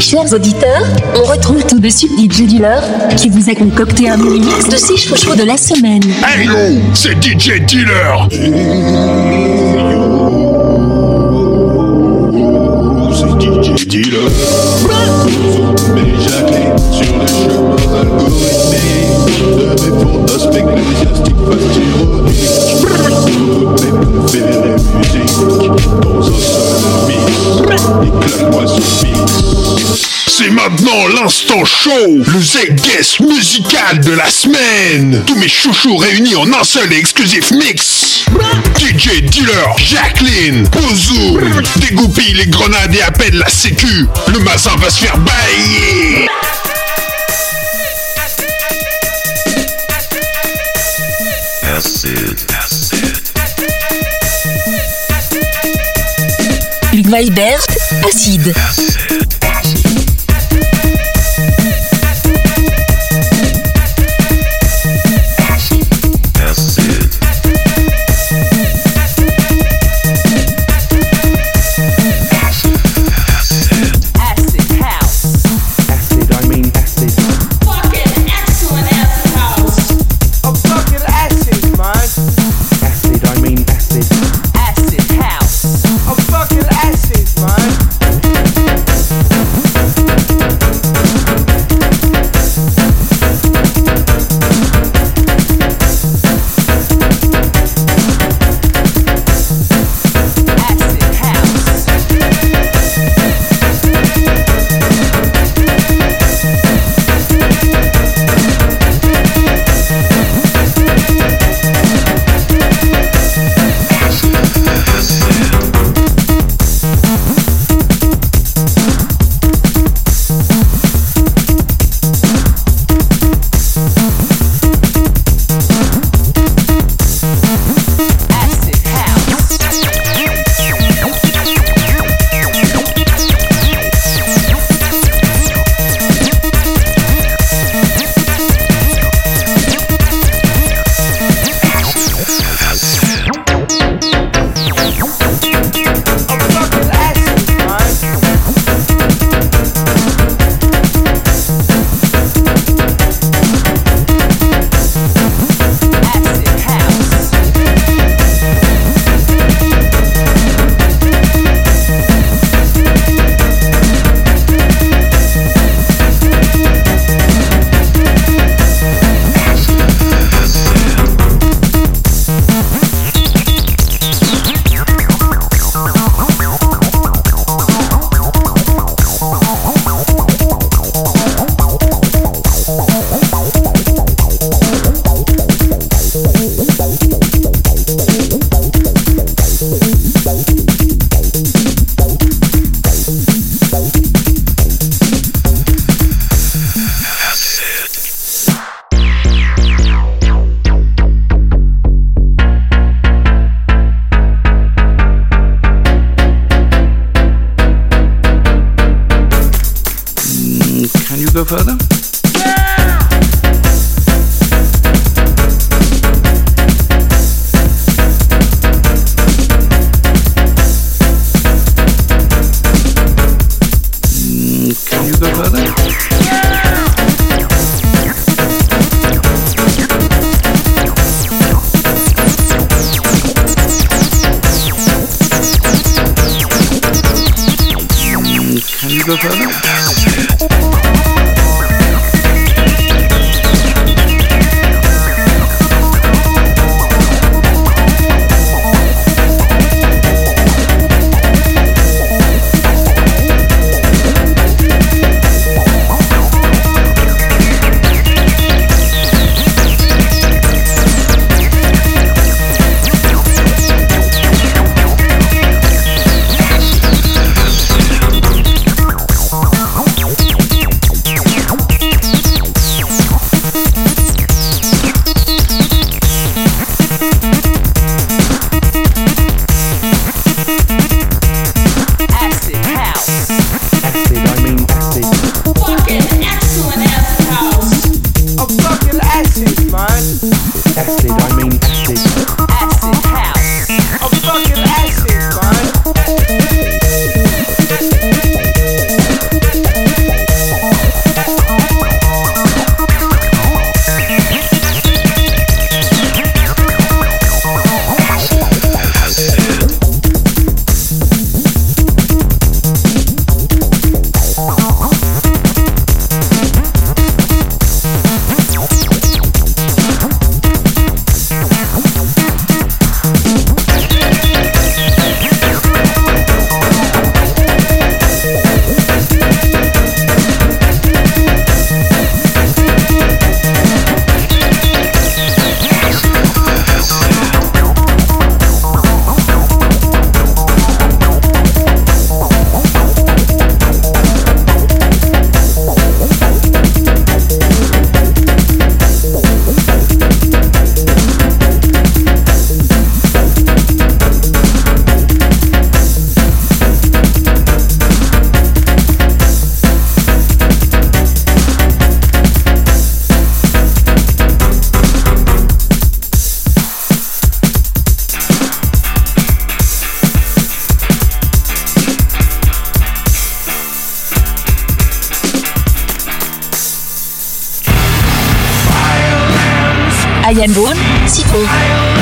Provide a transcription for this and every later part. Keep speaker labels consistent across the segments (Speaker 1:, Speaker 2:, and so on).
Speaker 1: Chers auditeurs, on retrouve tout de suite DJ Dealer qui vous a concocté un mini mix de 6 chouchous de la semaine.
Speaker 2: Hey yo, c'est DJ Dealer.
Speaker 3: C'est DJ Dealer. Mais Jacqueline sur le chemin algorithmique de mes fantasmes ecclésiastiques fast ironiques. Mes préférées musiques dans un
Speaker 2: C'est maintenant l'instant show, le Z-Guest musical de la semaine. Tous mes chouchous réunis en un seul et exclusif mix. DJ Dealer, Jacqueline, Ozu, dégoupille les grenades et appelle la sécu. Le mazin va se faire bailler.
Speaker 1: Hugues Weibert, Acide.
Speaker 4: Acid
Speaker 5: Can you go further?
Speaker 4: Brian Boone, Siphon.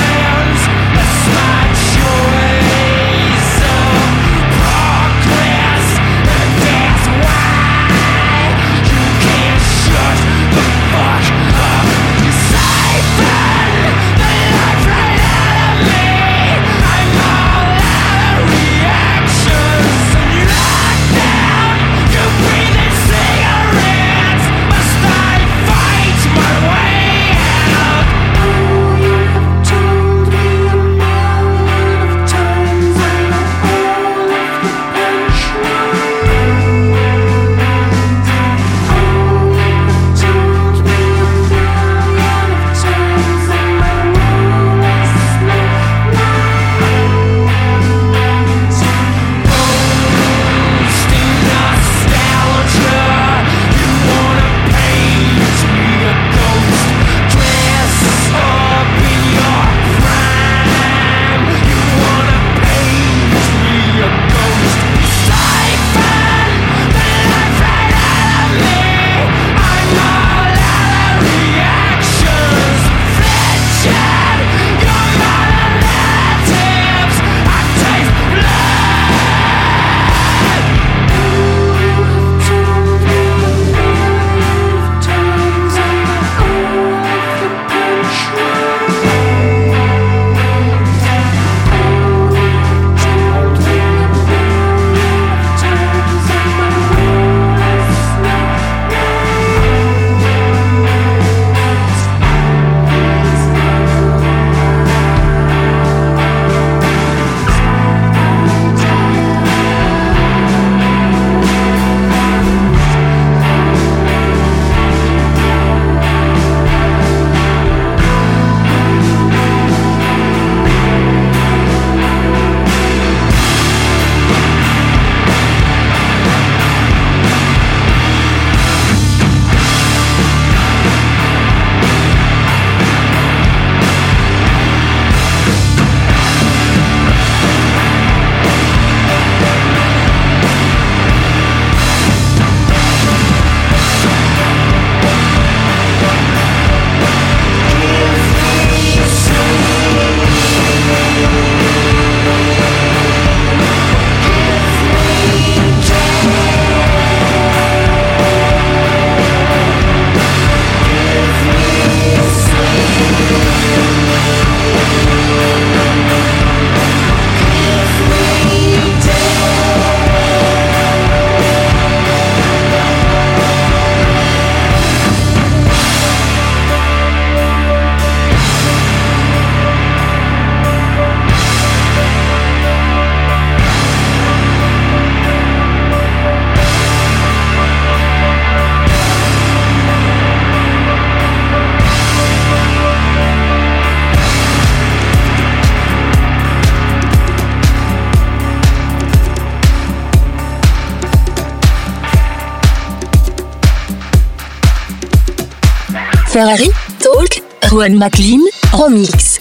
Speaker 4: Ferrari, Talk, Rowan McLean, Remix.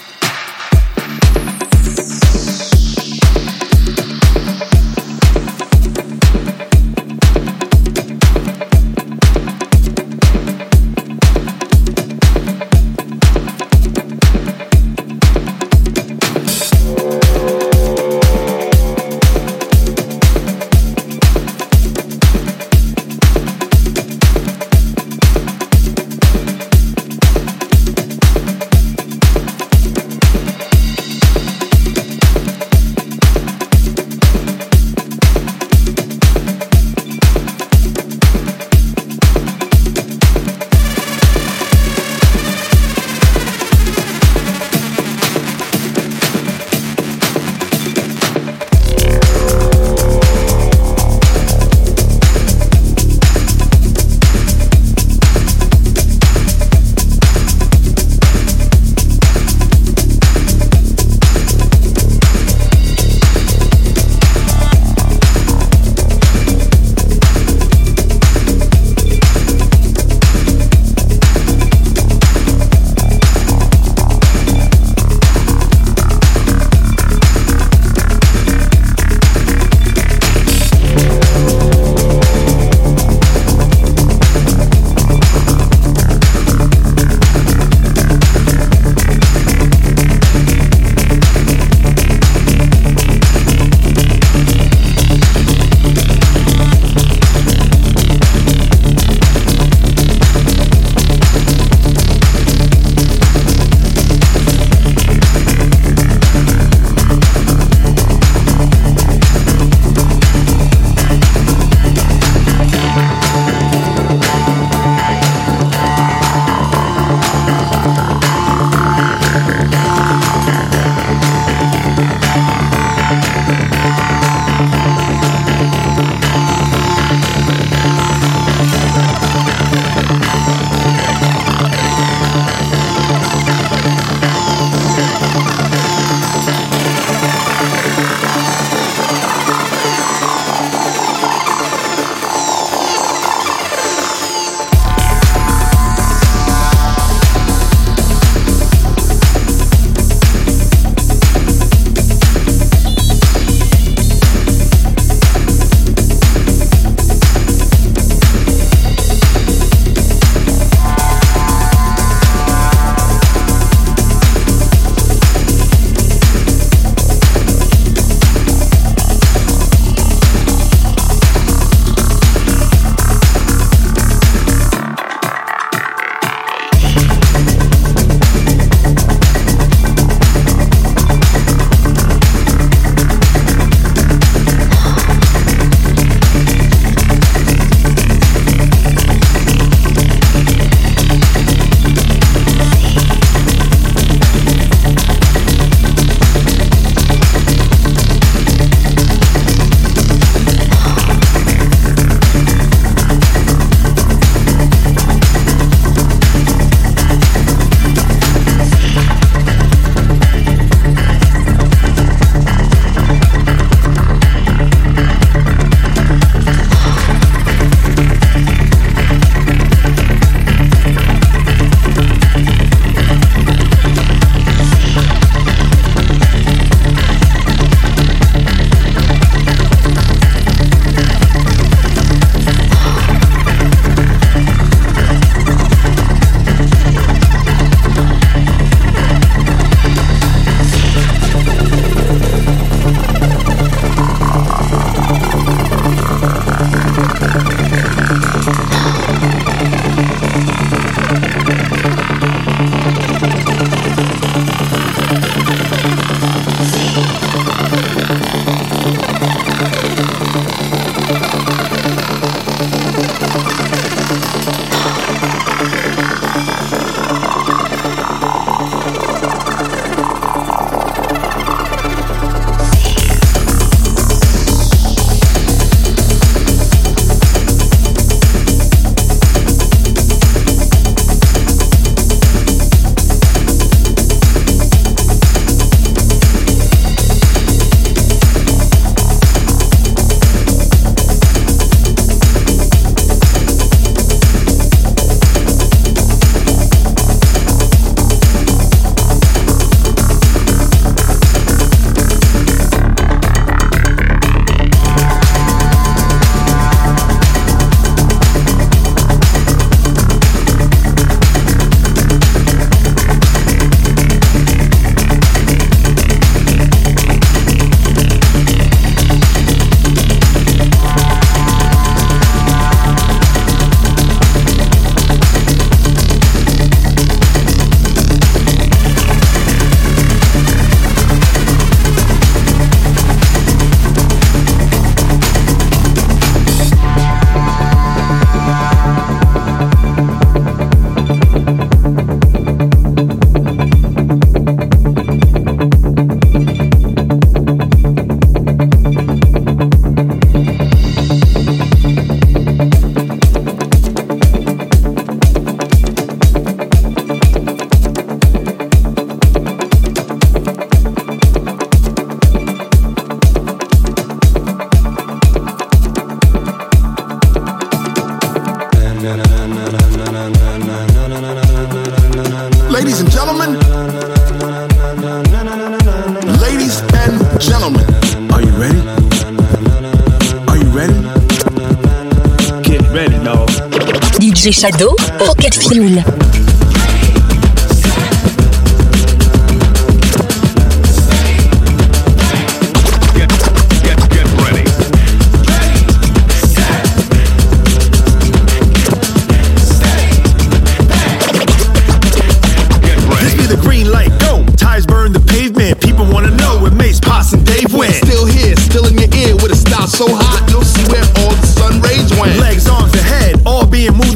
Speaker 6: J'ai Shadow
Speaker 7: pour qu'elle filme.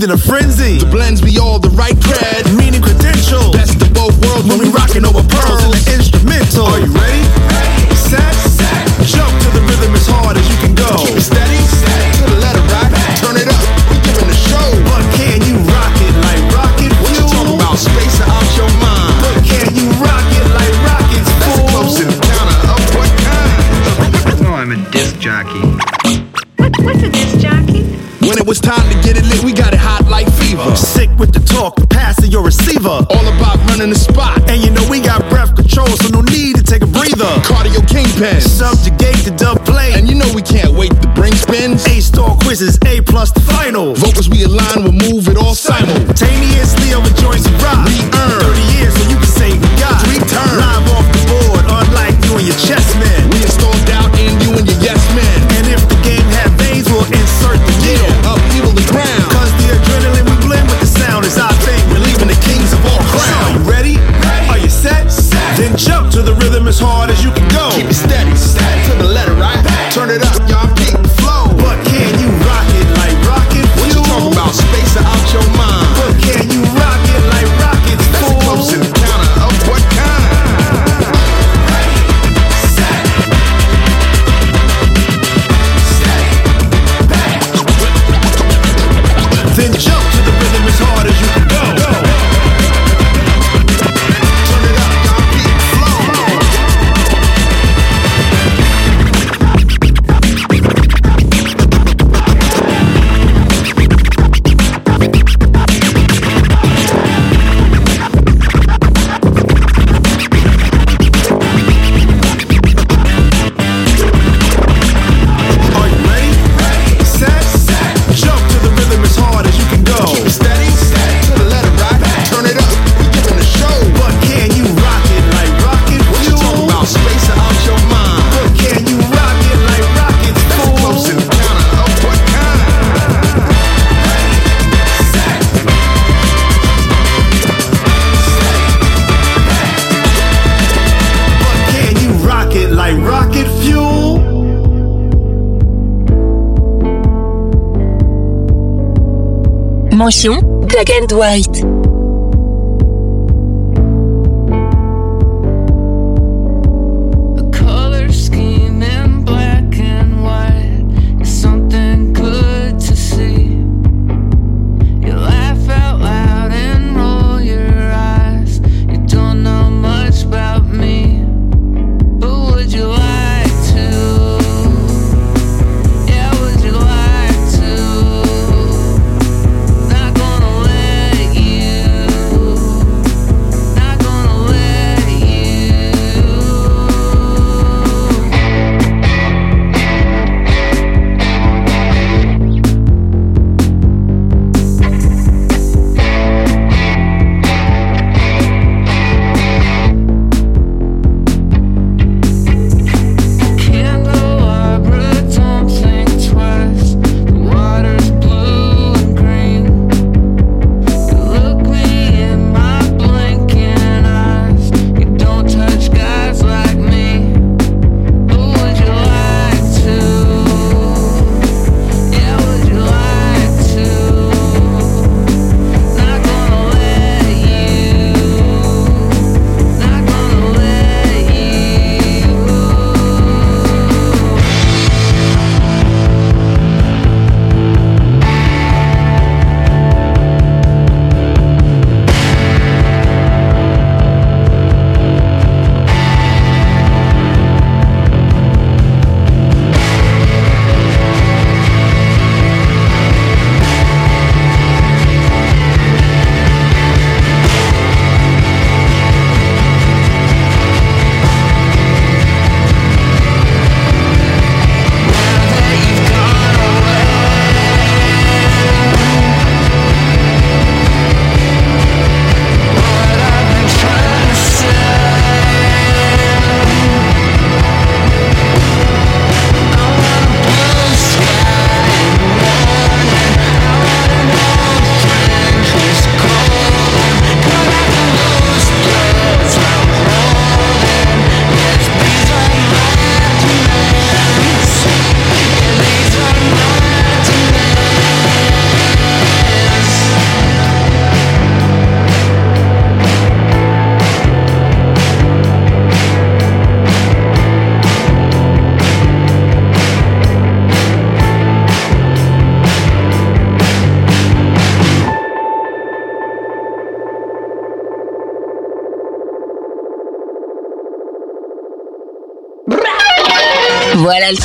Speaker 7: than a friend. fever. All about running the spot.
Speaker 3: And you know we got breath control, so no need to take a breather.
Speaker 7: Cardio kingpin.
Speaker 3: Subjugate the dub play.
Speaker 7: And you know we can't wait to bring spins.
Speaker 3: A star quizzes, A plus the final.
Speaker 7: Vocals we align, we move it all simultaneously
Speaker 6: mention Black and White.